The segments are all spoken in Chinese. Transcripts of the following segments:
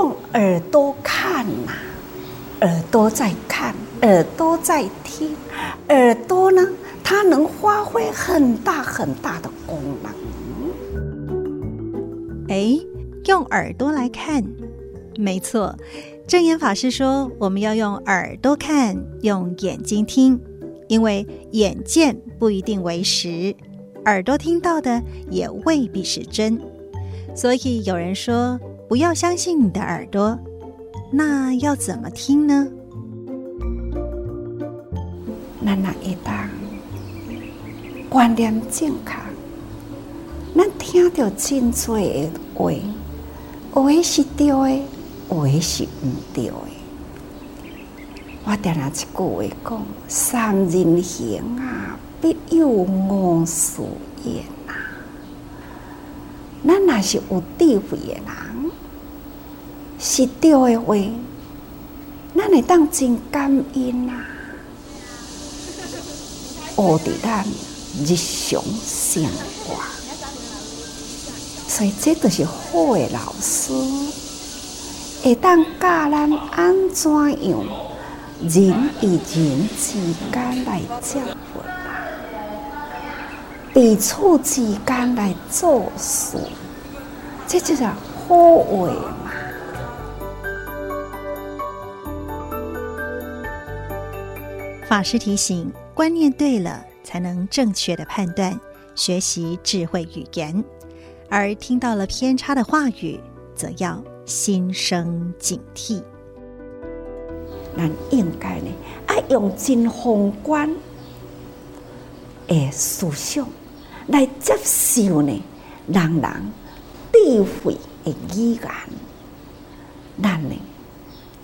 用耳朵看呐、耳朵在看，耳朵在听，耳朵呢，它能发挥很大很大的功能。哎，用耳朵来看，没错。证严法师说，我们要用耳朵看，用眼睛听，因为眼见不一定为实，耳朵听到的也未必是真。所以有人说，不要相信你的耳朵，那要怎么听呢？那那一当观念正确，咱听到真多的话，有的是对的，有的是唔对的。我定那一句话讲：三人行啊，必有我师焉。咱若是有智慧的人，是对的话，咱会当真感恩啊！学伫咱日常生活，所以这就是好的老师，会当教咱安怎样人与人之间来交往。彼此之间来做事，这就是好话嘛。法师提醒：观念对了，才能正确的判断，学习智慧语言；而听到了偏差的话语，则要心生警惕。咱应该呢，爱用真宏观的思想。来接受呢，人人智慧的语言，咱呢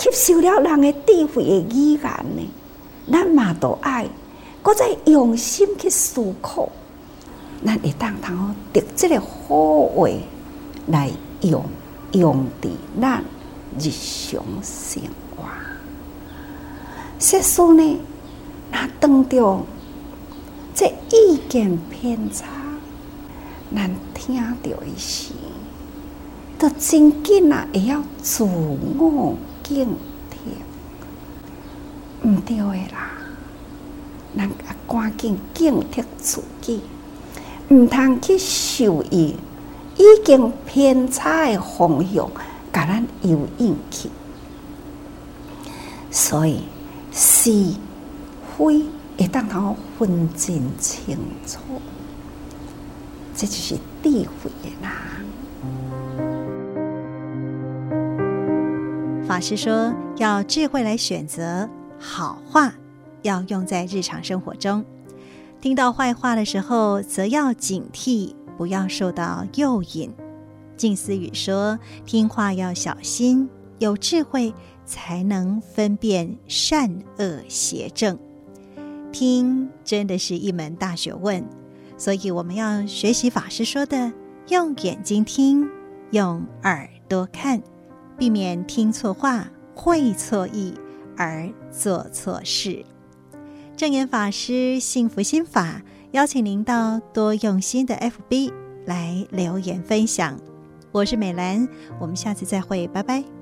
吸收了人的智慧的语言呢，咱嘛都爱，搁再用心去思考，咱会当通得这个好话来用，用伫咱日常生活。说书呢，那当中这意见偏差。咱听到一些，都真紧啊！也要自我警惕，唔对的啦。咱啊，赶紧警惕自己，唔通去受伊已经偏差的方向，甲咱诱引去。所以是非会当通分真清楚。这就是智慧啦。法师说，要智慧来选择好话，要用在日常生活中。听到坏话的时候，则要警惕，不要受到诱引。静思语说，听话要小心，有智慧才能分辨善恶邪正。听真的是一门大学问。所以我们要学习法师说的，用眼睛听，用耳朵看，避免听错话、会错意而做错事。正言法师幸福心法，邀请您到多用心的 FB 来留言分享。我是美兰，我们下次再会，拜拜。